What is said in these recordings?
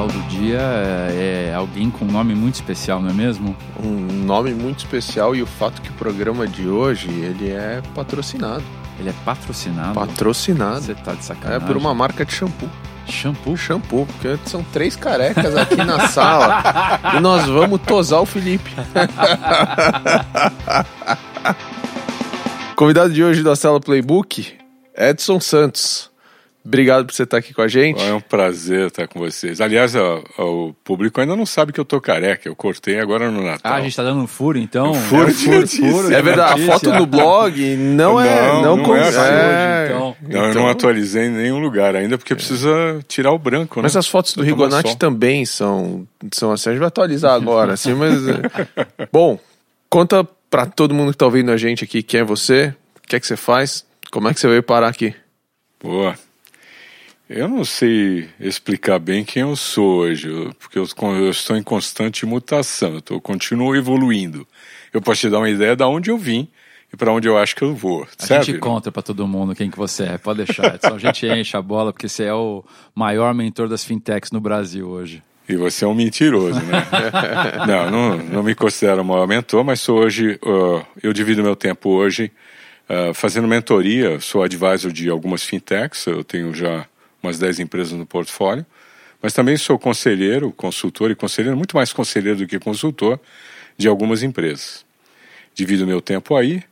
especial do dia é, é alguém com um nome muito especial, não é mesmo? Um nome muito especial e o fato que o programa de hoje ele é patrocinado. Ele é patrocinado? Patrocinado. Você tá de sacanagem. É por uma marca de shampoo. Shampoo? Shampoo, porque são três carecas aqui na sala e nós vamos tosar o Felipe. Convidado de hoje da sala Playbook, Edson Santos. Obrigado por você estar aqui com a gente. É um prazer estar com vocês. Aliás, ó, o público ainda não sabe que eu tô careca. Eu cortei agora no Natal. Ah, a gente tá dando um furo, então. Um furo, é, furo, furo, É verdade, a foto no blog não é. Não, não, não é, assim é. Hoje, então. Não, eu não atualizei em nenhum lugar ainda, porque precisa tirar o branco, né? Mas as fotos do Rigonati também são, são assim. A gente vai atualizar agora, assim, mas. Bom, conta pra todo mundo que tá ouvindo a gente aqui quem é você, o que é que você faz, como é que você veio parar aqui. Boa. Eu não sei explicar bem quem eu sou hoje, porque eu, eu estou em constante mutação, eu estou, continuo evoluindo. Eu posso te dar uma ideia de onde eu vim e para onde eu acho que eu vou. A gente conta para todo mundo quem que você é, pode deixar. Edson. A gente enche a bola porque você é o maior mentor das fintechs no Brasil hoje. E você é um mentiroso, né? não, não, não me considero o maior mentor, mas sou hoje, uh, eu divido meu tempo hoje uh, fazendo mentoria, sou advisor de algumas fintechs, eu tenho já umas 10 empresas no portfólio, mas também sou conselheiro, consultor e conselheiro, muito mais conselheiro do que consultor de algumas empresas. Divido meu tempo aí,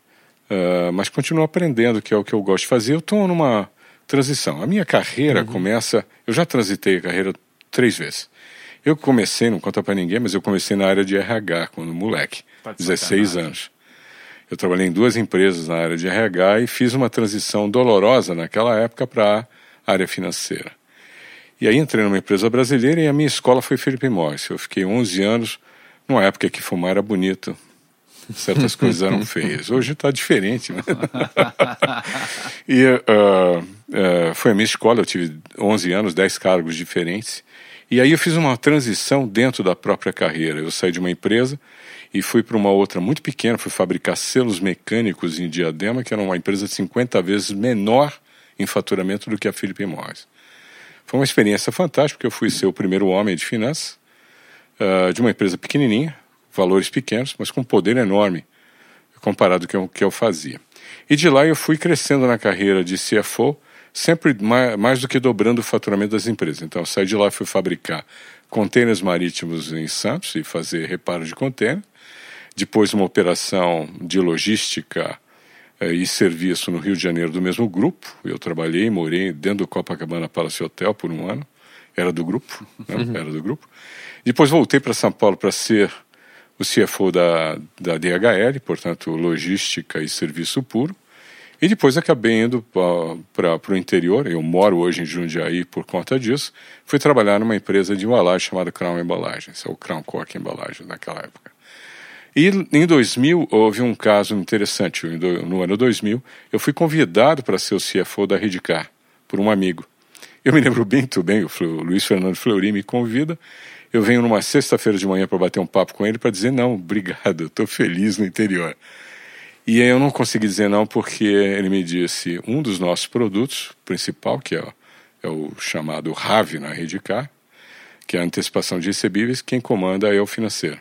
uh, mas continuo aprendendo, que é o que eu gosto de fazer. Eu estou numa transição. A minha carreira uhum. começa. Eu já transitei a carreira três vezes. Eu comecei, não conta para ninguém, mas eu comecei na área de RH quando moleque, 16 anos. Eu trabalhei em duas empresas na área de RH e fiz uma transição dolorosa naquela época para área financeira. E aí entrei numa empresa brasileira e a minha escola foi Felipe Morris. Eu fiquei 11 anos, numa época que fumar era bonito. Certas coisas eram feias. Hoje está diferente. Né? e uh, uh, foi a minha escola, eu tive 11 anos, 10 cargos diferentes. E aí eu fiz uma transição dentro da própria carreira. Eu saí de uma empresa e fui para uma outra muito pequena, fui fabricar selos mecânicos em Diadema, que era uma empresa de 50 vezes menor em faturamento do que a Philip Morris. Foi uma experiência fantástica, porque eu fui ser o primeiro homem de finanças uh, de uma empresa pequenininha, valores pequenos, mas com poder enorme comparado com o que eu fazia. E de lá eu fui crescendo na carreira de CFO, sempre mais, do que dobrando o faturamento das empresas. Então saí de lá fui fabricar contêineres marítimos em Santos e fazer reparo de contêiner. Depois uma operação de logística e serviço no Rio de Janeiro do mesmo grupo. Eu trabalhei e morei dentro do Copacabana Palace Hotel por um ano. Era do grupo, né? uhum. era do grupo. Depois voltei para São Paulo para ser o CFO da, da DHL, portanto, logística e serviço puro. E depois acabei indo para o interior, eu moro hoje em Jundiaí por conta disso, fui trabalhar numa empresa de embalagem chamada Crown Embalagens, é o Crown Cork Embalagens naquela época. E em 2000 houve um caso interessante. No ano 2000, eu fui convidado para ser o CFO da Redcar por um amigo. Eu me lembro bem, muito bem, o Luiz Fernando Fleury me convida. Eu venho numa sexta-feira de manhã para bater um papo com ele para dizer: não, obrigado, estou feliz no interior. E eu não consegui dizer não porque ele me disse: um dos nossos produtos principal, que é, é o chamado RAV na Redcar, que é a antecipação de recebíveis, quem comanda é o financeiro.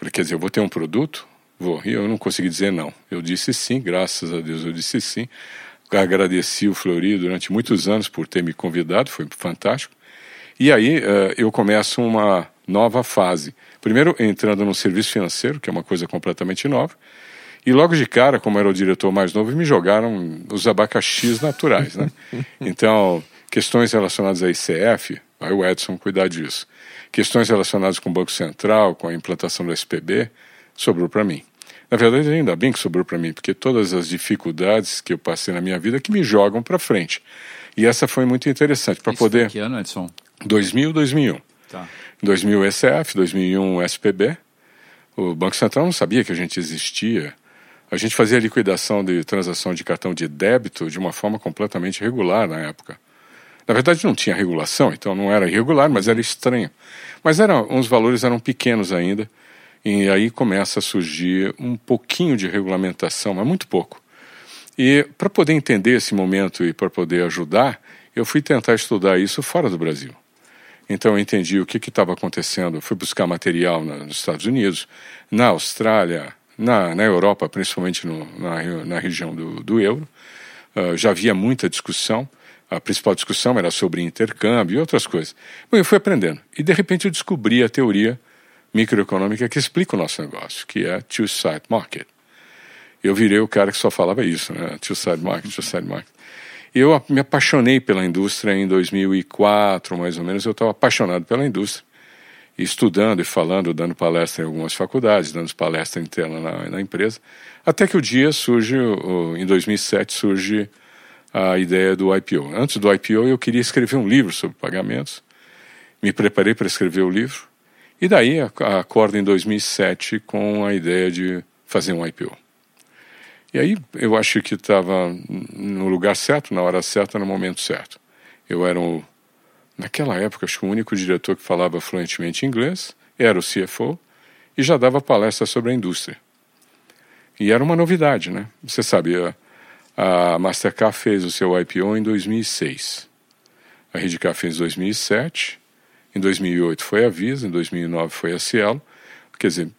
Falei, quer dizer, eu vou ter um produto? Vou. E eu não consegui dizer não. Eu disse sim, graças a Deus eu disse sim. Agradeci o Flori durante muitos anos por ter me convidado, foi fantástico. E aí uh, eu começo uma nova fase. Primeiro entrando no serviço financeiro, que é uma coisa completamente nova. E logo de cara, como era o diretor mais novo, me jogaram os abacaxis naturais, né? Então, questões relacionadas a ICF, aí o Edson cuidar disso questões relacionadas com o Banco Central, com a implantação do SPB, sobrou para mim. Na verdade, ainda bem que sobrou para mim, porque todas as dificuldades que eu passei na minha vida que me jogam para frente. E essa foi muito interessante para poder. Que ano, Edson? 2000, 2001. Tá. 2000 SF, 2001 SPB. O Banco Central não sabia que a gente existia. A gente fazia liquidação de transação de cartão de débito de uma forma completamente regular na época. Na verdade, não tinha regulação, então não era irregular, mas era estranho. Mas era, uns valores eram pequenos ainda, e aí começa a surgir um pouquinho de regulamentação, mas muito pouco. E para poder entender esse momento e para poder ajudar, eu fui tentar estudar isso fora do Brasil. Então eu entendi o que estava acontecendo. Fui buscar material na, nos Estados Unidos, na Austrália, na, na Europa, principalmente no, na, na região do, do euro. Uh, já havia muita discussão. A principal discussão era sobre intercâmbio e outras coisas. Bom, eu fui aprendendo. E de repente eu descobri a teoria microeconômica que explica o nosso negócio, que é two-side market. Eu virei o cara que só falava isso, né? Two-side market, two-side market. Eu me apaixonei pela indústria em 2004, mais ou menos. Eu estava apaixonado pela indústria, estudando e falando, dando palestra em algumas faculdades, dando palestra interna na, na empresa, até que o dia surge, em 2007, surge a ideia do IPO. Antes do IPO, eu queria escrever um livro sobre pagamentos. Me preparei para escrever o livro. E daí acordo em 2007 com a ideia de fazer um IPO. E aí eu acho que estava no lugar certo, na hora certa, no momento certo. Eu era, o, naquela época, acho que o único diretor que falava fluentemente inglês, era o CFO, e já dava palestra sobre a indústria. E era uma novidade, né? Você sabe, a, Mastercard fez o seu IPO em 2006. A Redcar fez em 2007. Em 2008 foi a Visa, em 2009 foi a Cielo. Quer dizer,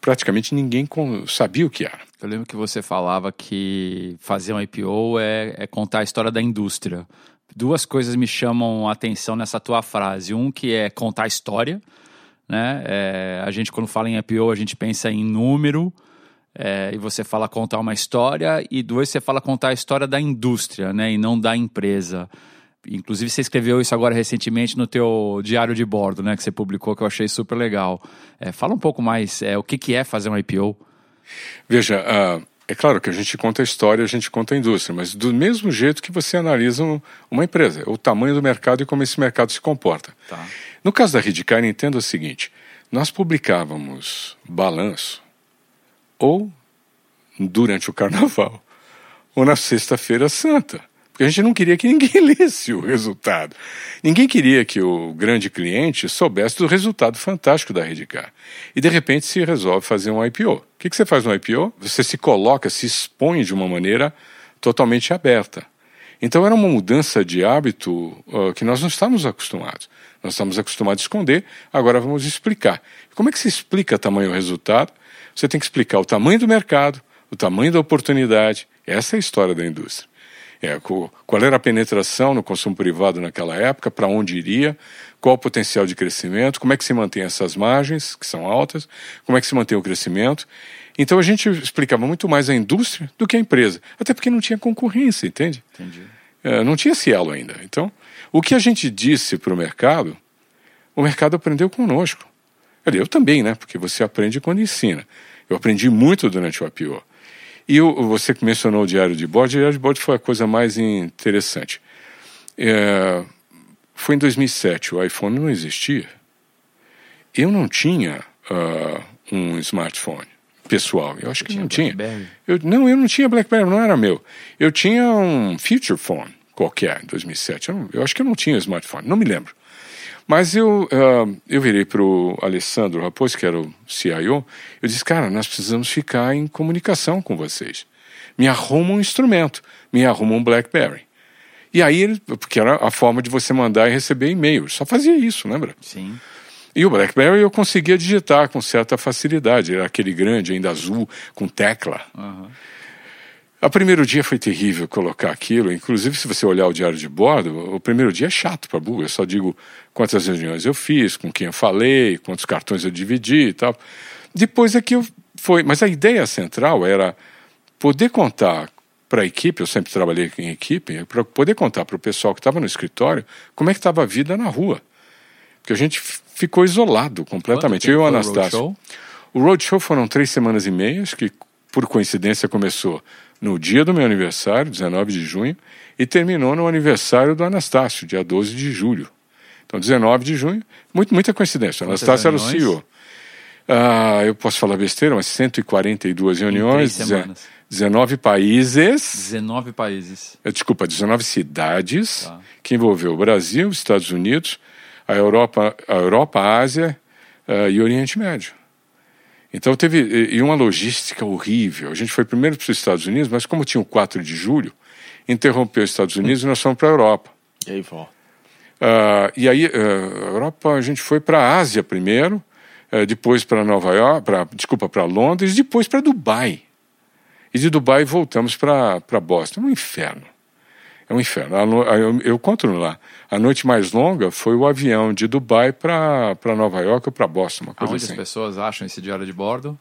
praticamente ninguém sabia o que era. Eu lembro que você falava que fazer um IPO é, é contar a história da indústria. Duas coisas me chamam a atenção nessa tua frase. Um que é contar a história, né? É, a gente quando fala em IPO a gente pensa em número é, e você fala contar uma história e dois você fala contar a história da indústria, né? E não da empresa. Inclusive, você escreveu isso agora recentemente no teu diário de bordo, né? Que você publicou, que eu achei super legal. É, fala um pouco mais, é, o que, que é fazer um IPO? Veja, uh, é claro que a gente conta a história, a gente conta a indústria, mas do mesmo jeito que você analisa uma empresa, o tamanho do mercado e como esse mercado se comporta. Tá. No caso da Redcar, entenda o seguinte, nós publicávamos balanço ou durante o carnaval ou na sexta-feira santa. Porque a gente não queria que ninguém lesse o resultado. Ninguém queria que o grande cliente soubesse do resultado fantástico da Redcar. E de repente se resolve fazer um IPO. O que, que você faz no IPO? Você se coloca, se expõe de uma maneira totalmente aberta. Então era uma mudança de hábito uh, que nós não estávamos acostumados. Nós estamos acostumados a esconder, agora vamos explicar. Como é que se explica tamanho resultado? Você tem que explicar o tamanho do mercado, o tamanho da oportunidade. Essa é a história da indústria. É, qual era a penetração no consumo privado naquela época, para onde iria, qual o potencial de crescimento, como é que se mantém essas margens, que são altas, como é que se mantém o crescimento. Então a gente explicava muito mais a indústria do que a empresa, até porque não tinha concorrência, entende? Entendi. É, não tinha cielo ainda. Então, o que a gente disse para o mercado, o mercado aprendeu conosco. Eu também, né? Porque você aprende quando ensina. Eu aprendi muito durante o IPO. E o, você que mencionou o diário de bordo, o diário de bordo foi a coisa mais interessante. É, foi em 2007, o iPhone não existia. Eu não tinha uh, um smartphone pessoal. Eu acho que não tinha. Eu, não, eu não tinha BlackBerry, não era meu. Eu tinha um Future Phone qualquer em 2007. Eu, eu acho que eu não tinha smartphone, não me lembro. Mas eu, uh, eu virei para o Alessandro Raposo, que era o CIO, eu disse, cara, nós precisamos ficar em comunicação com vocês. Me arruma um instrumento, me arruma um BlackBerry. E aí, porque era a forma de você mandar e receber e-mail. Só fazia isso, lembra? Sim. E o BlackBerry eu conseguia digitar com certa facilidade. Era aquele grande, ainda azul, com tecla. Uhum. O primeiro dia foi terrível colocar aquilo. Inclusive, se você olhar o diário de bordo, o primeiro dia é chato para burro. Eu só digo quantas reuniões eu fiz, com quem eu falei, quantos cartões eu dividi e tal. Depois é que eu foi. Mas a ideia central era poder contar para a equipe, eu sempre trabalhei em equipe, para poder contar para o pessoal que estava no escritório como é que estava a vida na rua. Porque a gente ficou isolado completamente. Eu e o Anastácio. O roadshow foram três semanas e meias, que por coincidência começou no dia do meu aniversário, 19 de junho, e terminou no aniversário do Anastácio, dia 12 de julho. Então, 19 de junho, muito, muita coincidência. O Anastácio era o CEO. Ah, eu posso falar besteira, mas 142 reuniões, 19 países. 19 países. Eh, desculpa, 19 cidades, tá. que envolveu o Brasil, os Estados Unidos, a Europa, a, Europa, a Ásia uh, e o Oriente Médio. Então teve e uma logística horrível. A gente foi primeiro para os Estados Unidos, mas como tinha o 4 de julho, interrompeu os Estados Unidos e nós fomos para a Europa. E aí, vó? Uh, e aí, uh, Europa, a gente foi para a Ásia primeiro, uh, depois para Nova York, pra, desculpa, para Londres, depois para Dubai. E de Dubai voltamos para Boston. Um inferno. É um inferno. Eu, eu conto lá. A noite mais longa foi o avião de Dubai para Nova York ou para Boston. Uma coisa Aonde assim. as pessoas acham esse diário de bordo?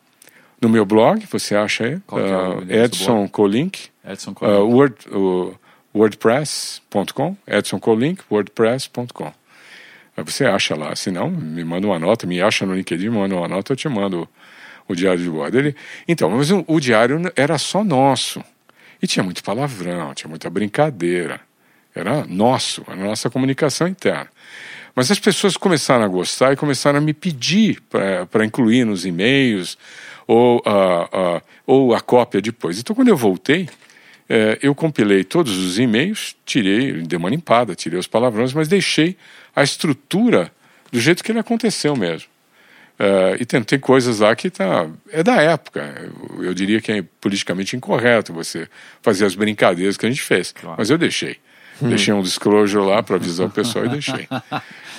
No meu blog, você acha aí? É Uh, do Edson Colink. Edson Uh, Colink. Word, uh, wordpress.com, Edson Colink, wordpress.com. Você acha lá, se não, me manda uma nota, me acha no LinkedIn, me manda uma nota, eu te mando o, o diário de bordo. Ele, então, mas o, o diário era só nosso. E tinha muito palavrão, tinha muita brincadeira. Era nosso, a nossa comunicação interna. Mas as pessoas começaram a gostar e começaram a me pedir para incluir nos e-mails ou, ah, ah, ou a cópia depois. Então, quando eu voltei, eh, eu compilei todos os e-mails, tirei, dei uma limpada, tirei os palavrões, mas deixei a estrutura do jeito que ele aconteceu mesmo. Eh, e tem, tem coisas lá que tá, é da época. Eu, eu diria que é politicamente incorreto você fazer as brincadeiras que a gente fez. Mas eu deixei. Deixei um disclosure lá para avisar o pessoal e deixei.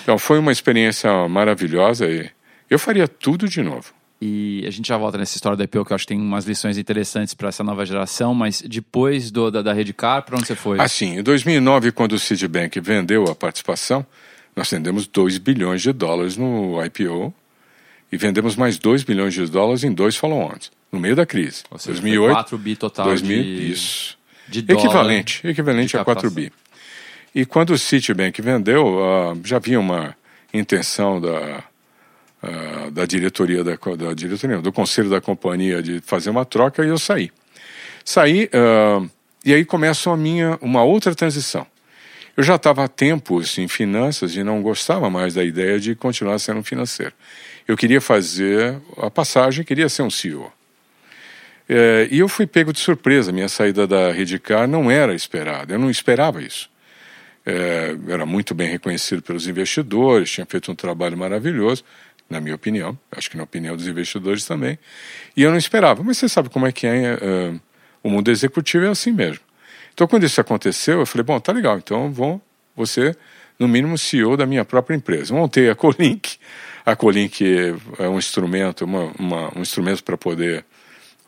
Então foi uma experiência maravilhosa e eu faria tudo de novo. E a gente já volta nessa história da IPO, que eu acho que tem umas lições interessantes para essa nova geração, mas depois do, da, da Redcar, para onde você foi? Assim, em 2009, quando o Citibank vendeu a participação, nós vendemos 2 bilhões de dólares no IPO e vendemos mais 2 bilhões de dólares em dois follow-ons, no meio da crise. Ou seja, 2008, foi 4 bi total 2000, de, isso. de dólar. Equivalente, equivalente de a 4 bi. E quando o Citibank vendeu, uh, já havia uma intenção da, uh, da diretoria, da, da diretoria, do conselho da companhia de fazer uma troca e eu saí. Saí uh, e aí começa a minha, uma outra transição. Eu já estava há tempos em finanças e não gostava mais da ideia de continuar sendo financeiro. Eu queria fazer a passagem, queria ser um CEO. É, e eu fui pego de surpresa. Minha saída da Redcar não era esperada. Eu não esperava isso. É, era muito bem reconhecido pelos investidores, tinha feito um trabalho maravilhoso, na minha opinião, acho que na opinião dos investidores também. E eu não esperava. Mas você sabe como é que é, é o mundo executivo é assim mesmo. Então, quando isso aconteceu, eu falei: bom, tá legal, então vou, ser, no mínimo, CEO da minha própria empresa. Montei a Colink. A Colink é um instrumento, uma, uma, um instrumento para poder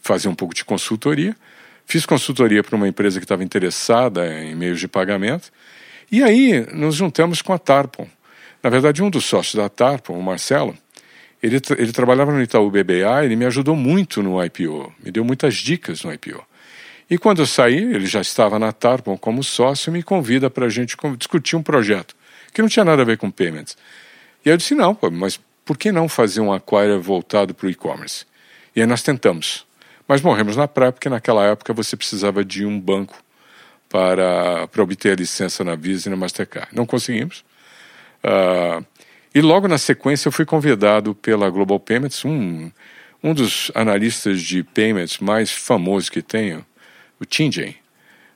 fazer um pouco de consultoria. Fiz consultoria para uma empresa que estava interessada em meios de pagamento. E aí nos juntamos com a Tarpon. Na verdade, um dos sócios da Tarpon, o Marcelo, ele, ele trabalhava no Itaú BBA, ele me ajudou muito no IPO, me deu muitas dicas no IPO. E quando eu saí, ele já estava na Tarpon como sócio me convida para a gente discutir um projeto que não tinha nada a ver com payments. E eu disse, não, pô, mas por que não fazer um acquire voltado para o e-commerce? E aí nós tentamos. Mas morremos na praia porque naquela época você precisava de um banco para, para obter a licença na Visa e na Mastercard. Não conseguimos. Uh, e logo na sequência eu fui convidado pela Global Payments, um, um dos analistas de payments mais famosos que tenho, o Tinjay,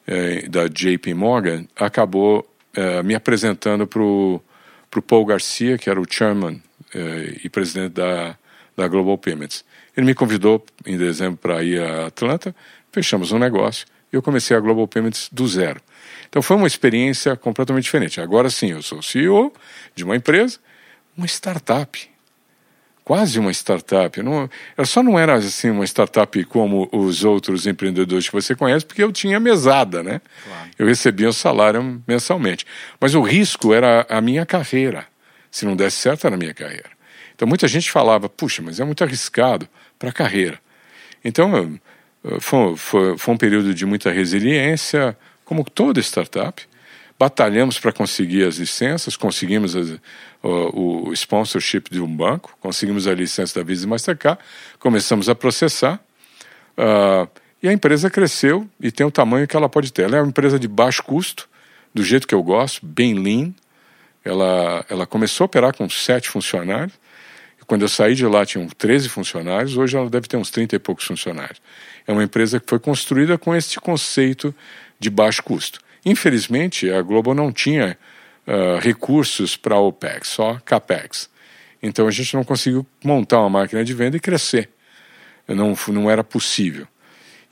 eh, da JP Morgan, acabou eh, me apresentando para o Paul Garcia, que era o chairman eh, e presidente da, da Global Payments. Ele me convidou em dezembro para ir a Atlanta, fechamos um negócio e eu comecei a Global Payments do zero. Então foi uma experiência completamente diferente. Agora sim, eu sou CEO de uma empresa, uma startup. Quase uma startup. Não, ela só não era assim uma startup como os outros empreendedores que você conhece, porque eu tinha mesada, né? Claro. Eu recebia o salário mensalmente. Mas o risco era a minha carreira. Se não desse certo, era minha carreira. Então muita gente falava, puxa, mas é muito arriscado para a carreira. Então foi, foi, foi um período de muita resiliência, como toda startup. Batalhamos para conseguir as licenças, conseguimos as, o, o, sponsorship de um banco, conseguimos a licença da Visa e Mastercard, começamos a processar uh, e a empresa cresceu e tem o tamanho que ela pode ter. Ela é uma empresa de baixo custo, do jeito que eu gosto, bem lean. Ela, ela começou a operar com sete funcionários. Quando eu saí de lá, tinham 13 funcionários, hoje ela deve ter uns 30 e poucos funcionários. É uma empresa que foi construída com este conceito de baixo custo. Infelizmente, a Globo não tinha uh, recursos para OPEX, só CAPEX. Então a gente não conseguiu montar uma máquina de venda e crescer. Não, não era possível.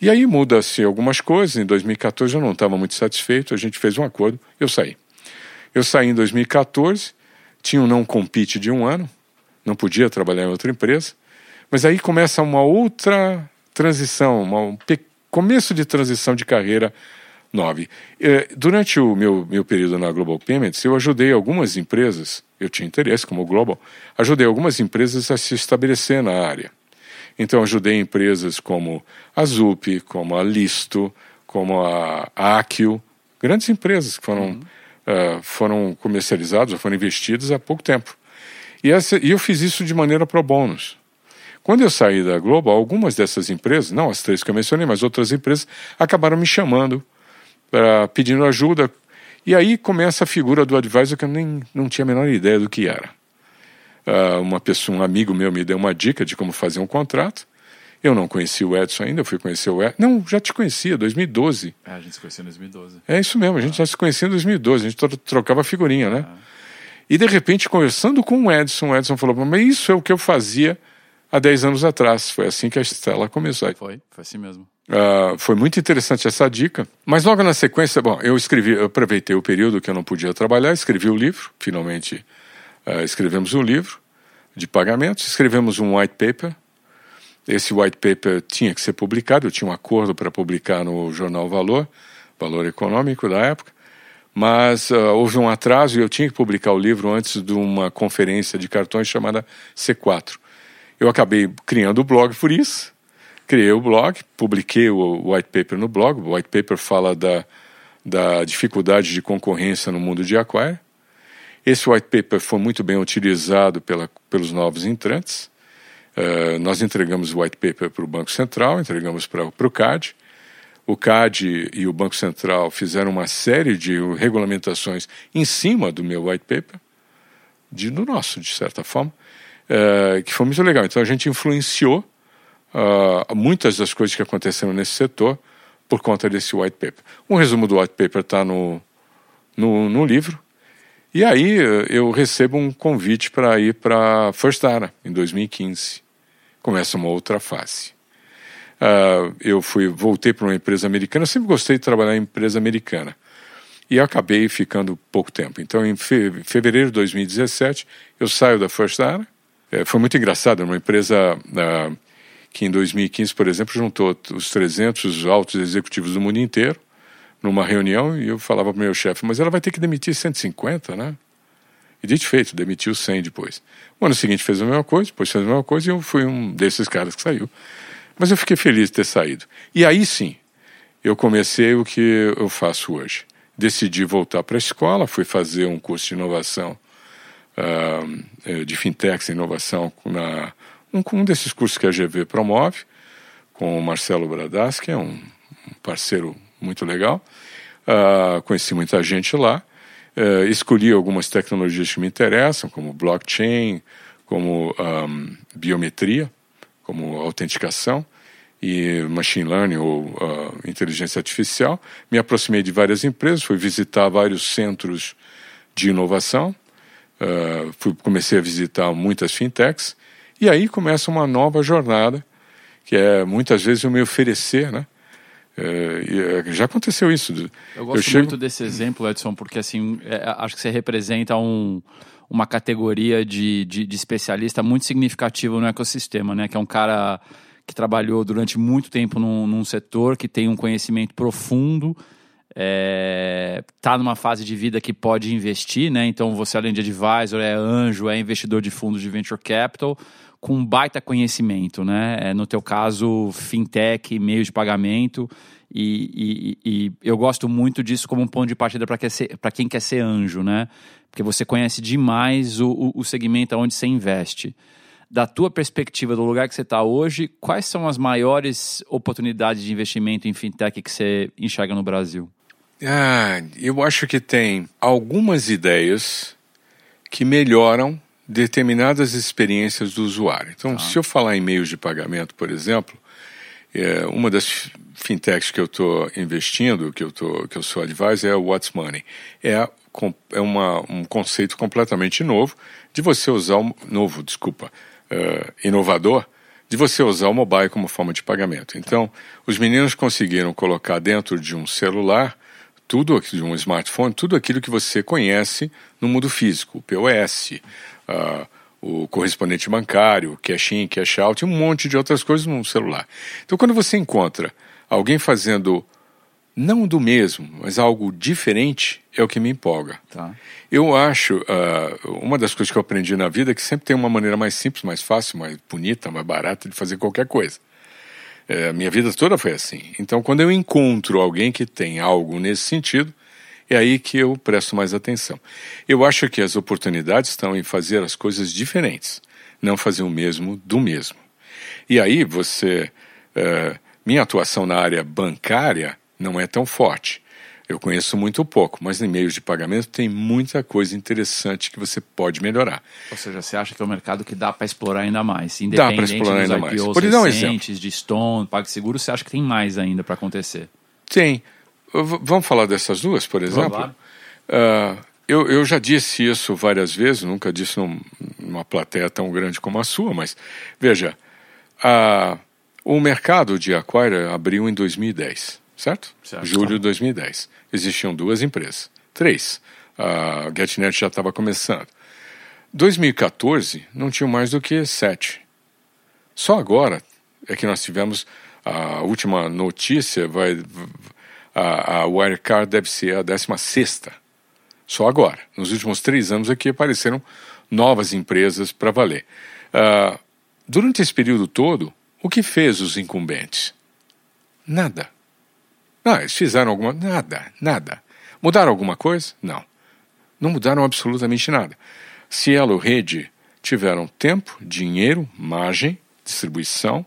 E aí muda-se algumas coisas. Em 2014 eu não estava muito satisfeito, a gente fez um acordo, eu saí. Eu saí em 2014, tinha um não compete de um ano, não podia trabalhar em outra empresa, mas aí começa uma outra transição, um começo de transição de carreira nova. Eh, durante o meu, meu período na Global Payments, eu ajudei algumas empresas, eu tinha interesse como Global, ajudei algumas empresas a se estabelecer na área. Então, ajudei empresas como a Zup, como a Listo, como a, a grandes empresas que foram, uhum. Uh, foram comercializadas ou foram investidas há pouco tempo. E, essa, eu fiz isso de maneira pro bônus. Quando eu saí da Globo, algumas dessas empresas, não as três que eu mencionei, mas outras empresas, acabaram me chamando, uh, pedindo ajuda. E aí começa a figura do advisor que eu nem não tinha a menor ideia do que era. Uh, uma pessoa, um amigo meu me deu uma dica de como fazer um contrato. Eu não conhecia o Edson ainda, eu fui conhecer o Edson. Não, já te conhecia, 2012. É, a gente se conhecia em 2012. É isso mesmo, a gente ah. já se conhecia em 2012, a gente trocava figurinha, né? Ah. E de repente, conversando com o Edson, o Edson falou: Mas isso é o que eu fazia há 10 anos atrás. Foi assim que a Estela começou. Foi, foi assim mesmo. Uh, foi muito interessante essa dica. Mas logo na sequência, bom, eu escrevi, eu aproveitei o período que eu não podia trabalhar, escrevi o livro, finalmente uh, escrevemos um livro de pagamentos, escrevemos um white paper esse white paper tinha que ser publicado, eu tinha um acordo para publicar no jornal Valor, Valor Econômico da época, mas uh, houve um atraso e eu tinha que publicar o livro antes de uma conferência de cartões chamada C4. Eu acabei criando o blog por isso, criei o blog, publiquei o white paper no blog, o white paper fala da, da dificuldade de concorrência no mundo de aquário. Esse white paper foi muito bem utilizado pela, pelos novos entrantes. Uh, nós entregamos o white paper para o Banco Central, entregamos para o CAD. O CAD e o Banco Central fizeram uma série de regulamentações em cima do meu white paper, de, do nosso, de certa forma, uh, que foi muito legal. Então a gente influenciou uh, muitas das coisas que aconteceram nesse setor por conta desse white paper. Um resumo do white paper está no, no, no livro. E aí eu recebo um convite para ir para First Data em 2015. Começa uma outra fase. Uh, eu fui, voltei para uma empresa americana. Eu sempre gostei de trabalhar em empresa americana e acabei ficando pouco tempo. Então, em fevereiro de 2017, eu saio da First Data. É, foi muito engraçado, uma empresa uh, que em 2015, por exemplo, juntou os 300 altos executivos do mundo inteiro numa reunião e eu falava para o meu chefe, mas ela vai ter que demitir 150, né? E dito feito, demitiu 100 depois. O ano seguinte fez a mesma coisa, depois fez a mesma coisa e eu fui um desses caras que saiu. Mas eu fiquei feliz de ter saído. E aí sim, eu comecei o que eu faço hoje. Decidi voltar para a escola, fui fazer um curso de inovação, uh, de fintechs e inovação, na, um, um desses cursos que a GV promove, com o Marcelo Bradas, que é um, um parceiro muito legal. Uh, conheci muita gente lá. Uh, escolhi algumas tecnologias que me interessam, como blockchain, como um, biometria, como autenticação e machine learning ou uh, inteligência artificial. Me aproximei de várias empresas, fui visitar vários centros de inovação, uh, fui, comecei a visitar muitas fintechs e aí começa uma nova jornada que é muitas vezes eu me oferecer, né? É, é, já aconteceu isso. Eu gosto eu chego... muito desse exemplo, Edson, porque assim, é, acho que você representa um, uma categoria de, de, de especialista muito significativo no ecossistema, né? Que é um cara que trabalhou durante muito tempo num, num setor, que tem um conhecimento profundo, está é, numa fase de vida que pode investir, né? Então você, além de advisor, é anjo, é investidor de fundos de venture capital com baita conhecimento, né? É, no teu caso, fintech, meio de pagamento. E, e, e, eu gosto muito disso como um ponto de partida para quem quer ser anjo, né? Porque você conhece demais o, o segmento onde você investe. Da tua perspectiva, do lugar que você está hoje, quais são as maiores oportunidades de investimento em fintech que você enxerga no Brasil? Ah, eu acho que tem algumas ideias que melhoram determinadas experiências do usuário. Então, ah. se eu falar em meios de pagamento, por exemplo, é, uma das fintechs que eu estou investindo, que eu, tô, que eu sou advisor, é o What's Money. É, é uma, um conceito completamente novo de você usar o novo, desculpa, uh, inovador, de você usar o mobile como forma de pagamento. Então, os meninos conseguiram colocar dentro de um celular tudo de um smartphone, tudo aquilo que você conhece no mundo físico, o POS, uh, o correspondente bancário, cash in, cash out e um monte de outras coisas no celular. Então, quando você encontra alguém fazendo não do mesmo, mas algo diferente, é o que me empolga. Tá. Eu acho, uh, uma das coisas que eu aprendi na vida é que sempre tem uma maneira mais simples, mais fácil, mais bonita, mais barata de fazer qualquer coisa. É, minha vida toda foi assim. Então, quando eu encontro alguém que tem algo nesse sentido, é aí que eu presto mais atenção. Eu acho que as oportunidades estão em fazer as coisas diferentes, não fazer o mesmo do mesmo. E aí você. Uh, minha atuação na área bancária não é tão forte. Eu conheço muito pouco, mas em meios de pagamento tem muita coisa interessante que você pode melhorar. Ou seja, você acha que é um mercado que dá para explorar ainda mais? Dá para explorar ainda mais. Por dar um exemplo. de Stone, PagSeguro, você acha que tem mais ainda para acontecer? Tem. Vamos falar dessas duas, por exemplo? Uh, eu, eu, já disse isso várias vezes, nunca disse num, numa plateia tão grande como a sua, mas veja, uh, o mercado de Acquire abriu em 2010, certo? certo. Julho de 2010. Existiam duas empresas. Três. A GetNet já estava começando. 2014 não tinha mais do que sete. Só agora é que nós tivemos a última notícia, vai, a, a Wirecard deve ser a 16 Só agora. Nos últimos três anos aqui apareceram novas empresas para valer. Uh, durante esse período todo, o que fez os incumbentes? Nada. Não, eles fizeram alguma. Nada, nada. Mudaram alguma coisa? Não. Não mudaram absolutamente nada. Cielo Rede tiveram tempo, dinheiro, margem, distribuição,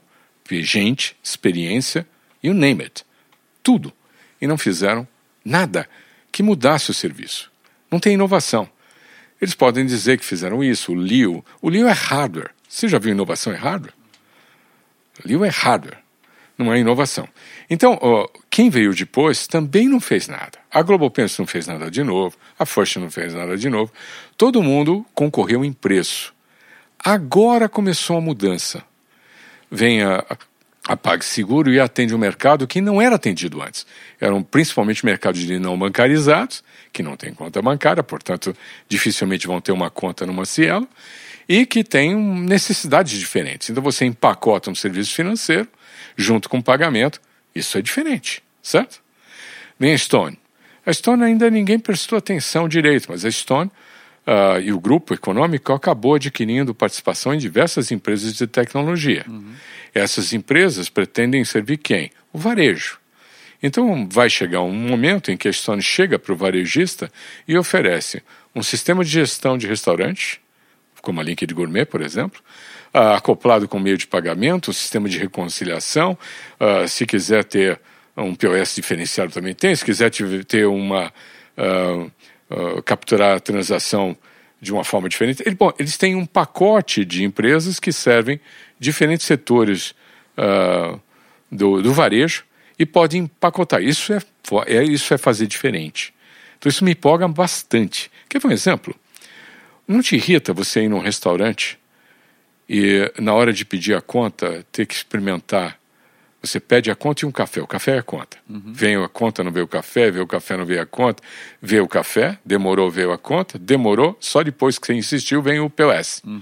gente, experiência, you name it. Tudo. E não fizeram nada que mudasse o serviço. Não tem inovação. Eles podem dizer que fizeram isso, o Leo. O Leo é hardware. Você já viu inovação em hardware? Leo é hardware, não é inovação. Então, ó, quem veio depois também não fez nada. A Global Payments não fez nada de novo, a First não fez nada de novo. Todo mundo concorreu em preço. Agora começou a mudança. Vem a, a PagSeguro e atende um mercado que não era atendido antes. Eram principalmente mercados de não bancarizados, que não têm conta bancária, portanto, dificilmente vão ter uma conta numa Cielo, e que têm necessidades diferentes. Então você empacota um serviço financeiro junto com o pagamento, isso é diferente, certo? Vem a Stone. A Stone ainda ninguém prestou atenção direito, mas a Stone uh, e o grupo econômico acabou adquirindo participação em diversas empresas de tecnologia. Uhum. Essas empresas pretendem servir quem? O varejo. Então vai chegar um momento em que a Stone chega para o varejista e oferece um sistema de gestão de restaurante, como a Linked Gourmet, por exemplo, uh, acoplado com meio de pagamento, um sistema de reconciliação, uh, se quiser ter um POS diferenciado também tem, se quiser ter uma uh, capturar a transação de uma forma diferente. Ele, bom, eles têm um pacote de empresas que servem diferentes setores do, do varejo e podem empacotar. Isso é, é, isso é fazer diferente. Então isso me empolga bastante. Quer ver um exemplo? Não te irrita você ir num restaurante e, na hora de pedir a conta, ter que experimentar? Você pede a conta e um café. O café é a conta. Uhum. Vem a conta, não veio o café, veio o café, não veio a conta. Veio o café, demorou, veio a conta, demorou, só depois que você insistiu, vem o POS. Uhum.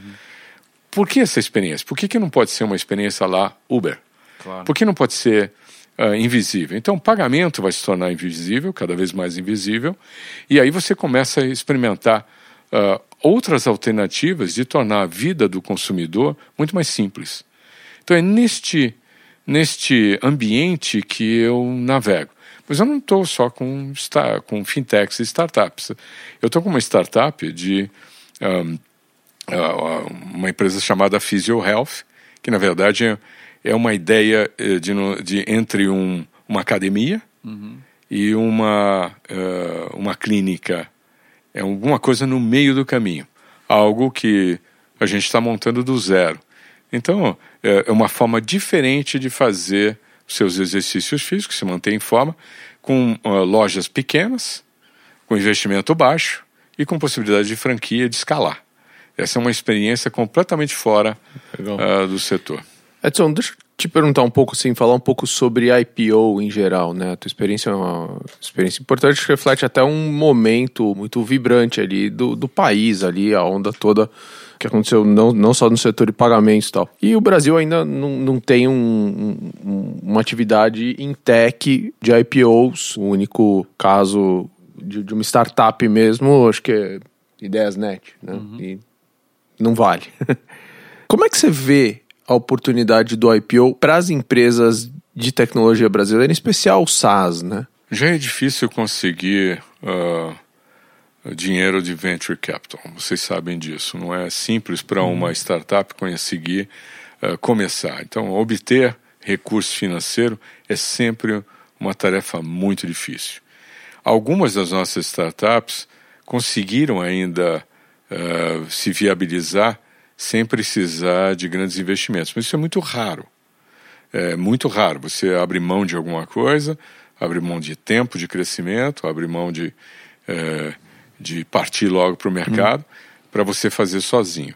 Por que essa experiência? Por que, que não pode ser uma experiência lá Uber? Claro. Por que não pode ser uh, invisível? Então, o pagamento vai se tornar invisível, cada vez mais invisível, e aí você começa a experimentar uh, outras alternativas de tornar a vida do consumidor muito mais simples. Então é neste, neste ambiente que eu navego. Mas eu não estou só com, com fintechs e startups. Eu estou com uma startup de um, uma empresa chamada Physio Health, que na verdade é, uma ideia eh, de, de entre um, uma academia uhum. e uma, uh, uma clínica é alguma coisa no meio do caminho, algo que a gente está montando do zero. Então, é, é uma forma diferente de fazer seus exercícios físicos, se manter em forma, com uh, lojas pequenas, com investimento baixo e com possibilidade de franquia de escalar. Essa é uma experiência completamente fora uh, do setor. Edson, deixa eu te perguntar um pouco, assim, falar um pouco sobre IPO em geral, né? A tua experiência é uma experiência importante que reflete até um momento muito vibrante ali do, do país, ali, a onda toda que aconteceu não, não só no setor de pagamentos e tal. E o Brasil ainda não, não tem um, um, uma atividade em tech de IPOs. O único caso de, de uma startup mesmo, acho que é IdeiasNet, né? Uhum. E não vale. Como é que você vê a oportunidade do IPO para as empresas de tecnologia brasileira, em especial o SaaS, né? Já é difícil conseguir uh, dinheiro de venture capital. Vocês sabem disso. Não é simples para uma uhum. startup conseguir uh, começar. Então, obter recurso financeiro é sempre uma tarefa muito difícil. Algumas das nossas startups conseguiram ainda uh, se viabilizar sem precisar de grandes investimentos. Mas isso é muito raro. É muito raro. Você abre mão de alguma coisa, abre mão de tempo de crescimento, abre mão de, é, de partir logo para o mercado hum. para você fazer sozinho.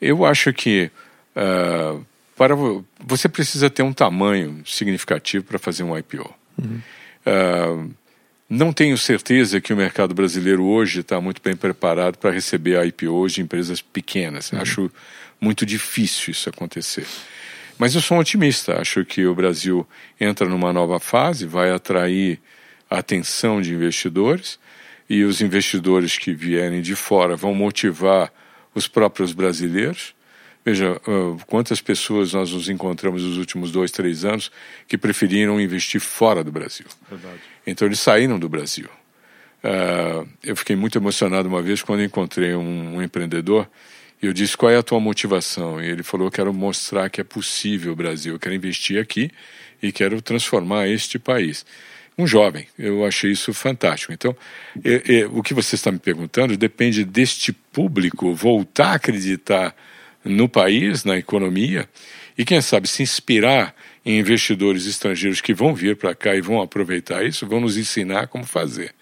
Eu acho que uh, para você precisa ter um tamanho significativo para fazer um IPO. Uhum. Uh, não tenho certeza que o mercado brasileiro hoje está muito bem preparado para receber IPOs de empresas pequenas. Uhum. Acho muito difícil isso acontecer. Mas eu sou um otimista. Acho que o Brasil entra numa nova fase, vai atrair a atenção de investidores e os investidores que vierem de fora vão motivar os próprios brasileiros. Veja, uh, quantas pessoas nós nos encontramos nos últimos dois, três anos que preferiram investir fora do Brasil. Verdade. Então eles saíram do Brasil. Uh, eu fiquei muito emocionado uma vez quando encontrei um, um, empreendedor e eu disse qual é a tua motivação e ele falou quero mostrar que é possível o Brasil, eu quero investir aqui e quero transformar este país. Um jovem, eu achei isso fantástico. Então, o que você está me perguntando depende deste público voltar a acreditar no país, na economia, e quem sabe se inspirar em investidores estrangeiros que vão vir para cá e vão aproveitar isso, vão nos ensinar como fazer.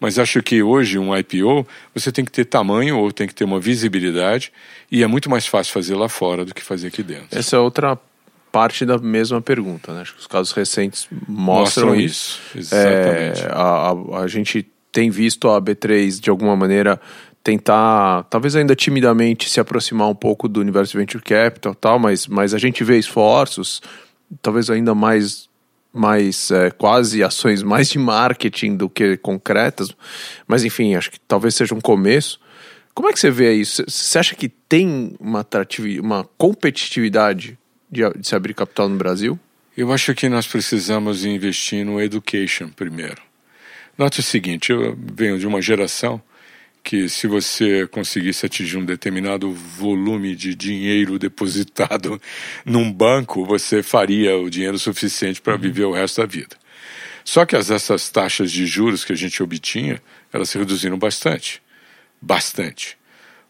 Mas acho que hoje um IPO você tem que ter tamanho ou tem que ter uma visibilidade e é muito mais fácil fazer lá fora do que fazer aqui dentro. Essa é outra parte da mesma pergunta, né? Acho que os casos recentes mostram, mostram isso. isso. Exatamente. É, a, a, a gente tem visto a B3 de alguma maneira tentar, talvez ainda timidamente, se aproximar um pouco do universo de venture capital tal, mas, mas a gente vê esforços, talvez ainda mais, mais é, quase ações mais de marketing do que concretas, mas enfim, acho que talvez seja um começo. Como é que você vê isso? Você acha que tem uma, uma competitividade de, de se abrir capital no Brasil? Eu acho que nós precisamos investir no education primeiro. Note o seguinte, eu venho de uma geração que se você conseguisse atingir um determinado volume de dinheiro depositado num banco, você faria o dinheiro suficiente para uhum. viver o resto da vida. Só que as, essas taxas de juros que a gente obtinha, elas se reduziram bastante. Bastante.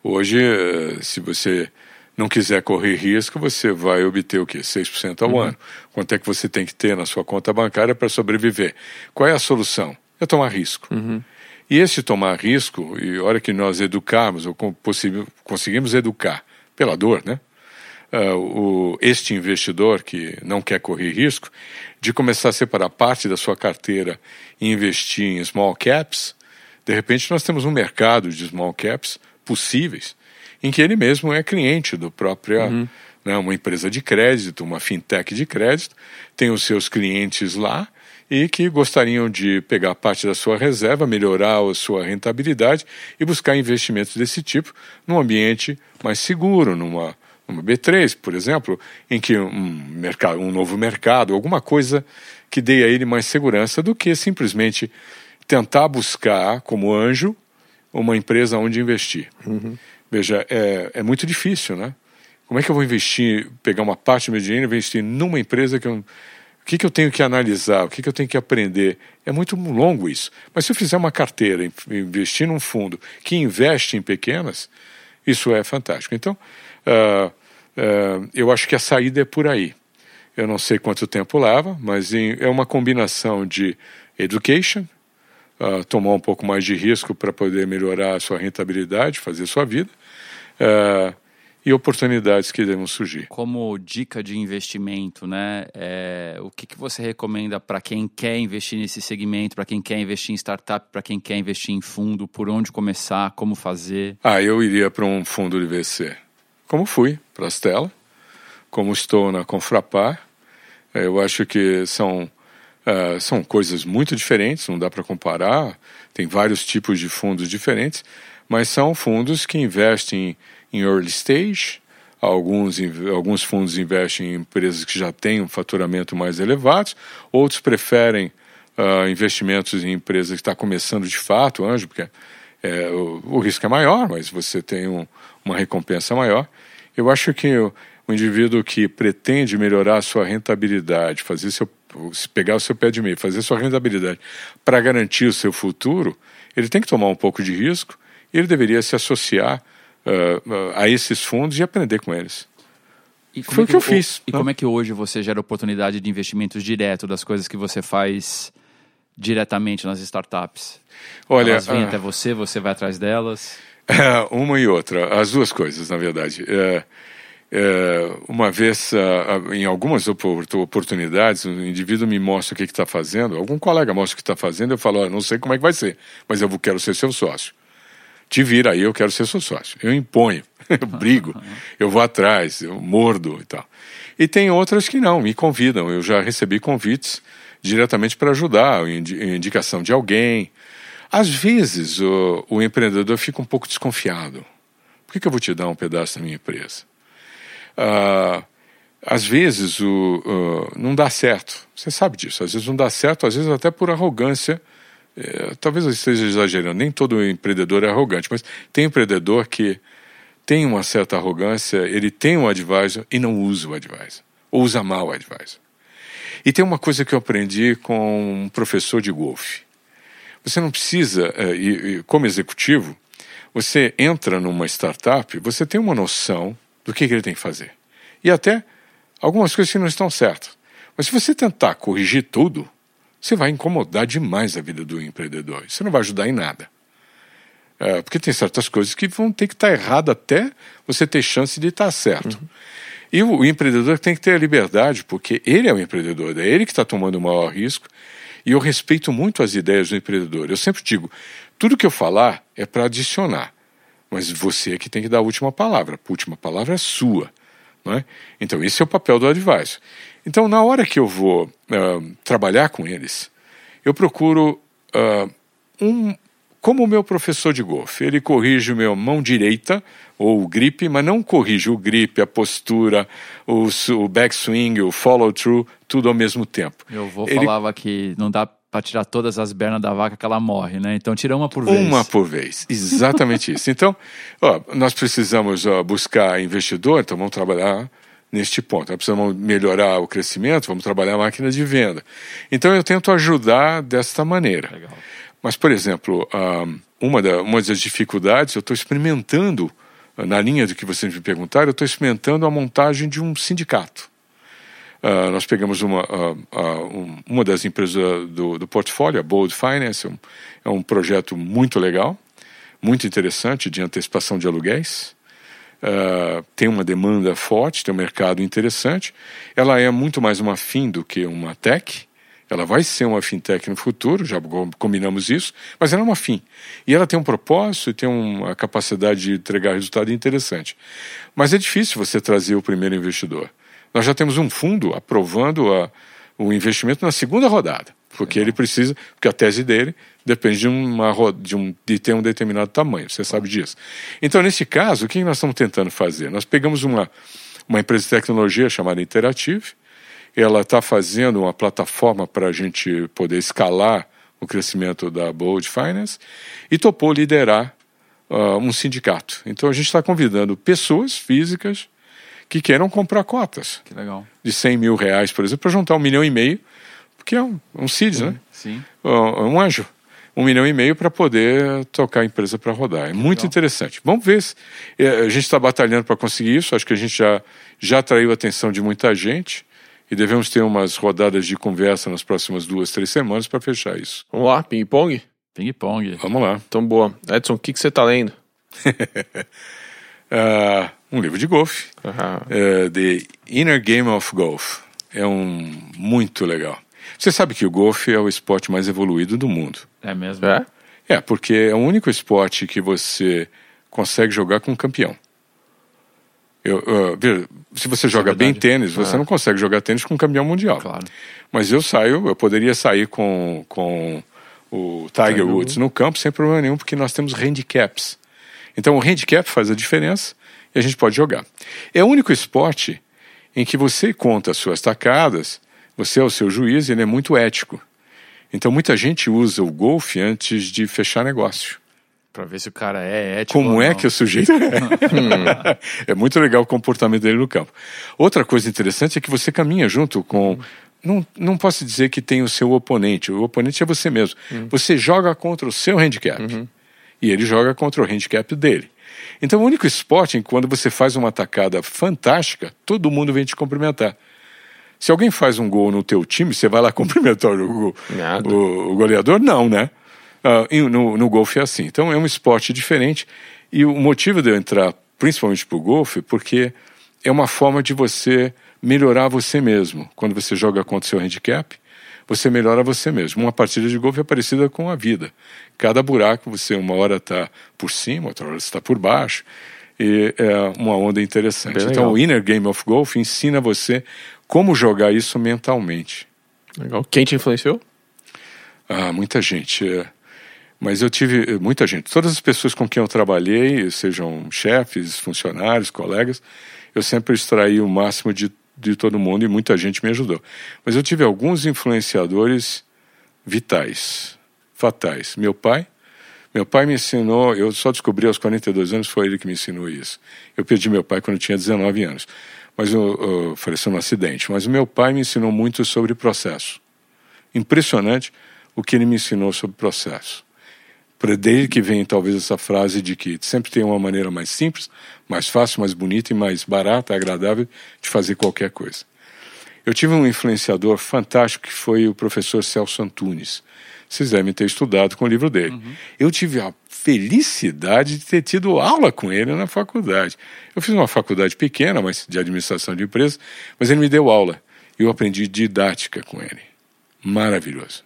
Hoje, eh, se você não quiser correr risco, você vai obter o quê? 6% ao uhum. ano. Quanto é que você tem que ter na sua conta bancária para sobreviver? Qual é a solução? É tomar risco. Uhum. E esse tomar risco, e a hora que nós educarmos, ou conseguimos educar pela dor, né? Uh, o, este investidor que não quer correr risco, de começar a separar parte da sua carteira e investir em small caps, de repente nós temos um mercado de small caps possíveis, em que ele mesmo é cliente do próprio, uhum. né, uma empresa de crédito, uma fintech de crédito, tem os seus clientes lá e que gostariam de pegar parte da sua reserva, melhorar a sua rentabilidade e buscar investimentos desse tipo num ambiente mais seguro, numa, numa B3, por exemplo, em que um, mercado, um novo mercado, alguma coisa que dê a ele mais segurança do que simplesmente tentar buscar, como anjo, uma empresa onde investir. Uhum. Veja, é, é muito difícil, né? Como é que eu vou investir, pegar uma parte do meu dinheiro e investir numa empresa que eu que, que eu tenho que analisar, o que, que eu tenho que aprender. É muito longo isso. Mas se eu fizer uma carteira, investir num fundo que investe em pequenas, isso é fantástico. Então, uh, uh, eu acho que a saída é por aí. Eu não sei quanto tempo leva, mas em, é uma combinação de education, uh, tomar um pouco mais de risco para poder melhorar a sua rentabilidade, fazer sua vida, e oportunidades que devem surgir. Como dica de investimento, né? É, o que, que você recomenda para quem quer investir nesse segmento, para quem quer investir em startup, para quem quer investir em fundo, por onde começar, como fazer? Ah, eu iria para um fundo de VC. Como fui para a Stella, como estou na Confrapar. É, eu acho que são Uh, são coisas muito diferentes, não dá para comparar. Tem vários tipos de fundos diferentes, mas são fundos que investem em early stage, alguns, alguns fundos investem em empresas que já têm um faturamento mais elevado, outros preferem uh, investimentos em empresas que estão tá começando de fato, anjo, porque é, o, o, risco é maior, mas você tem um, uma recompensa maior. Eu acho que o, o indivíduo que pretende melhorar a sua rentabilidade, fazer seu pegar o seu pé de meio, fazer sua rentabilidade para garantir o seu futuro, ele tem que tomar um pouco de risco e ele deveria se associar uh, a esses fundos e aprender com eles. E Foi é que, o que eu fiz. E não? como é que hoje você gera oportunidade de investimentos direto das coisas que você faz diretamente nas startups? Olha, Elas vêm uh, até você, você vai atrás delas? uma e outra, as duas coisas, na verdade. Uh, uma vez, em algumas oportunidades, o indivíduo me mostra o que está fazendo, algum colega mostra o que está fazendo, eu falo, oh, não sei como é que vai ser, mas eu quero ser seu sócio te vira aí, eu quero ser seu sócio. Eu imponho, eu brigo, eu vou atrás, eu mordo e tal. E tem outras que não, me convidam. Eu já recebi convites diretamente para ajudar, indicação de alguém. Às vezes o, o, empreendedor fica um pouco desconfiado. Por que, que eu vou te dar um pedaço da minha empresa? Ah, às vezes o, não dá certo. Você sabe disso. Às vezes não dá certo, às vezes até por arrogância é, talvez eu esteja exagerando, nem todo empreendedor é arrogante, mas tem empreendedor que tem uma certa arrogância, ele tem um advisor e não usa o advisor, ou usa mal o advisor. E tem uma coisa que eu aprendi com um professor de golfe. Você não precisa, é, e, como executivo, você entra numa startup, você tem uma noção do que, que ele tem que fazer. E até algumas coisas que não estão certas. Mas se você tentar corrigir tudo, você vai incomodar demais a vida do empreendedor. Você não vai ajudar em nada. É, porque tem certas coisas que vão ter que estar errado até você ter chance de estar certo. Uhum. E o, o, empreendedor tem que ter a liberdade, porque ele é o empreendedor, é ele que está tomando o maior risco. E eu respeito muito as ideias do empreendedor. Eu sempre digo: tudo que eu falar é para adicionar, mas você é que tem que dar a última palavra. A última palavra é sua. É? Então, esse é o papel do advisor. Então, na hora que eu vou uh, trabalhar com eles, eu procuro uh, um. Como o meu professor de golfe, ele corrige o meu mão direita, ou o grip, mas não corrige o grip, a postura, o, o backswing, o follow-through, tudo ao mesmo tempo. Eu vou ele... falava que não dá para tirar todas as bernas da vaca que ela morre, né? Então tira uma por vez. Uma por vez, exatamente isso. Então, ó, nós precisamos ó, buscar investidor, então vamos trabalhar neste ponto. Nós precisamos melhorar o crescimento, vamos trabalhar a máquina de venda. Então eu tento ajudar desta maneira. Legal. Mas, por exemplo, uma, da, uma das dificuldades, eu estou experimentando, na linha do que vocês me perguntaram, eu estou experimentando a montagem de um sindicato. Uh, nós pegamos uma, uma das empresas do, do portfólio, a Bold Finance, é um projeto muito legal, muito interessante de antecipação de aluguéis uh, tem uma demanda forte, tem um mercado interessante. Ela é muito mais uma FIM do que uma tech. Ela vai ser uma fintech no futuro, já combinamos isso, mas ela é uma FIM. E ela tem um propósito e tem uma capacidade de entregar resultado interessante. Mas é difícil você trazer o primeiro investidor. Nós já temos um fundo aprovando a, o investimento na segunda rodada, porque ele precisa, porque a tese dele depende de, uma, de, um, de ter um determinado tamanho, você sabe disso. Então, nesse caso, o que nós estamos tentando fazer? Nós pegamos uma, uma empresa de tecnologia chamada Interactive, ela está fazendo uma plataforma para a gente poder escalar o crescimento da Bold Finance e topou liderar uh, um sindicato. Então a gente está convidando pessoas físicas que queiram comprar cotas. Que legal. De 100 mil reais, por exemplo, para juntar um milhão e meio, porque é um, um CIDS, né? Sim. Uh, um anjo um milhão e meio para poder tocar a empresa para rodar. É muito Legal. interessante. Vamos ver se é, a gente está batalhando para conseguir isso. Acho que a gente já, já atraiu a atenção de muita gente e devemos ter umas rodadas de conversa nas próximas duas, três semanas para fechar isso. Vamos lá, ping-pong? Ping-pong. Vamos lá. Então, boa. Edson, o que, que você está lendo? uh, um livro de golfe, uh, The Inner Game of Golf. É um muito legal. Você sabe que o golfe é o esporte mais evoluído do mundo. É mesmo? É? É, porque é o único esporte que você consegue jogar com um campeão. Eu, uh, se você joga é bem tênis, você é. não consegue jogar tênis com um campeão mundial. Claro. Mas eu saio, eu poderia sair com, com o Tiger Woods no campo sem problema nenhum, porque nós temos handicaps. Então o handicap faz a diferença e a gente pode jogar. É o único esporte em que você conta as suas tacadas, você é o seu juiz e ele é muito ético. Então muita gente usa o golfe antes de fechar negócio. Para ver se o cara é ético. Como é que o sujeito é? é muito legal o comportamento dele no campo. Outra coisa interessante é que você caminha junto com. Não, não posso dizer que tem o seu oponente. O oponente é você mesmo. Uhum. Você joga contra o seu handicap. Uhum. E ele joga contra o handicap dele. Então, o único esporte em que quando você faz uma tacada fantástica, todo mundo vem te cumprimentar. Se alguém faz um gol no teu time, você vai lá cumprimentar o, o, o goleador? Não, né? Uh, no, no golfe é assim. Então, é um esporte diferente. E o motivo de eu entrar principalmente para o golfe, porque é uma forma de você melhorar você mesmo. Quando você joga contra o seu handicap, você melhora você mesmo. Uma partida de golfe é parecida com a vida. Cada buraco você uma hora está por cima, outra hora está por baixo. E é uma onda interessante. então, o Inner Game of Golf ensina você como jogar isso mentalmente. Legal. Quem te influenciou? Ah, muita gente. É. Mas eu tive muita gente. Todas as pessoas com quem eu trabalhei, sejam chefes, funcionários, colegas, eu sempre extraí o máximo de de todo mundo e muita gente me ajudou. Mas eu tive alguns influenciadores vitais, fatais. Meu pai, meu pai me ensinou, eu só descobri aos 42 anos, foi ele que me ensinou isso. Eu perdi meu pai quando eu tinha 19 anos, mas eu, eu num acidente. Mas o meu pai me ensinou muito sobre processo. Impressionante o que ele me ensinou sobre processo. Desde que vem talvez essa frase de que sempre tem uma maneira mais simples, mais fácil, mais bonita e mais barata, agradável de fazer qualquer coisa. Eu tive um influenciador fantástico que foi o professor Celso Antunes. Vocês devem ter estudado com o livro dele. Uhum. Eu tive a felicidade de ter tido aula com ele na faculdade. Eu fiz uma faculdade pequena, mas de administração de empresas, mas ele me deu aula. Eu aprendi didática com ele. Maravilhoso.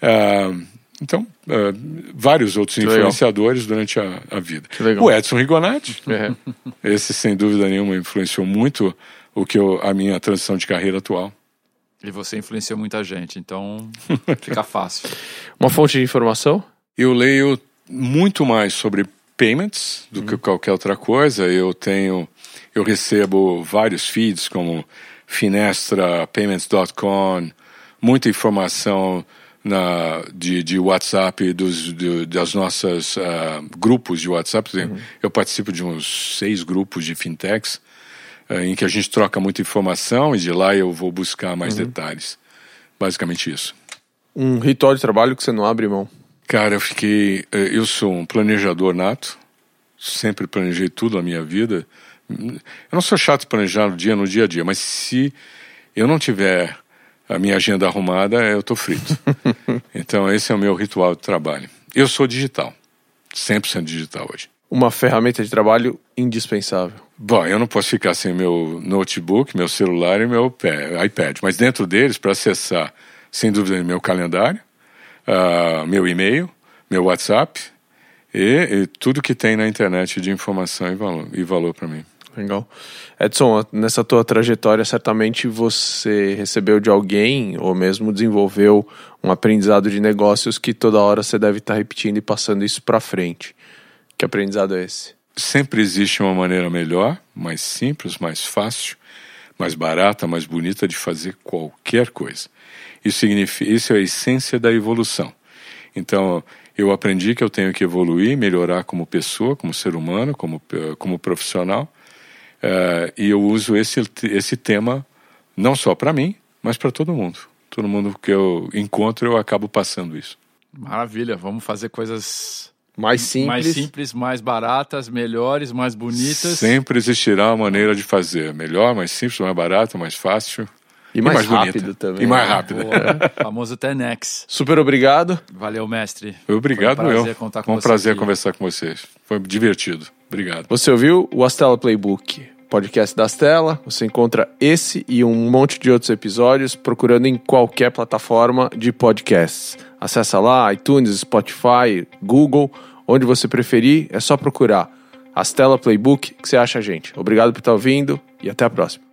Ah, então, uh, vários outros que influenciadores legal. durante a, a vida. O Edson Rigonati, é. esse sem dúvida nenhuma influenciou muito o que eu, a minha transição de carreira atual. E você influenciou muita gente, então fica fácil. Uma fonte de informação? Eu leio muito mais sobre payments do hum. que qualquer outra coisa. Eu tenho, eu recebo vários feeds como Finestra, Payments.com, muita informação na, de, de WhatsApp, dos, de, das nossas uh, grupos de WhatsApp. Uhum. Eu participo de uns seis grupos de fintechs em que a gente troca muita informação e de lá eu vou buscar mais uhum. detalhes. Basicamente isso. Um ritual de trabalho que você não abre mão? Cara, eu fiquei. Eh, eu sou um planejador nato, sempre planejei tudo na minha vida. Eu não sou chato de planejar no dia, no dia a dia, mas se eu não tiver a minha agenda arrumada, eu estou frito. então, esse é o meu ritual de trabalho. Eu sou digital, 100% digital hoje. Uma ferramenta de trabalho indispensável. Bom, eu não posso ficar sem meu notebook, meu celular e meu iPad, mas dentro deles, para acessar, sem dúvida, meu calendário, uh, meu e-mail, meu WhatsApp e, e, tudo que tem na internet de informação e valor, e valor para mim. Legal. Edson, nessa tua trajetória, certamente você recebeu de alguém ou mesmo desenvolveu um aprendizado de negócios que toda hora você deve estar repetindo e passando isso para frente. Que aprendizado é esse? Sempre existe uma maneira melhor, mais simples, mais fácil, mais barata, mais bonita de fazer qualquer coisa. Isso significa, isso é a essência da evolução. Então, eu aprendi que eu tenho que evoluir, melhorar como pessoa, como ser humano, como, como profissional, Uh, e eu uso esse, esse tema não só para mim, mas para todo mundo. Todo mundo que eu encontro, eu acabo passando isso. Maravilha, vamos fazer coisas mais simples. mais simples, mais baratas, melhores, mais bonitas. Sempre existirá uma maneira de fazer melhor, mais simples, mais barata, mais fácil. E mais, e mais rápido bonita. também. E mais rápido. Boa, famoso Tenex. Super obrigado. Valeu, mestre. Obrigado, Foi um prazer eu. Contar com Foi um prazer aqui. conversar com vocês. Foi divertido. Obrigado. Você ouviu o Astela Playbook, podcast da Astela. Você encontra esse e um monte de outros episódios procurando em qualquer plataforma de podcasts. Acesse lá iTunes, Spotify, Google, onde você preferir, é só procurar Astela Playbook que você acha a gente. Obrigado por estar ouvindo e até a próxima.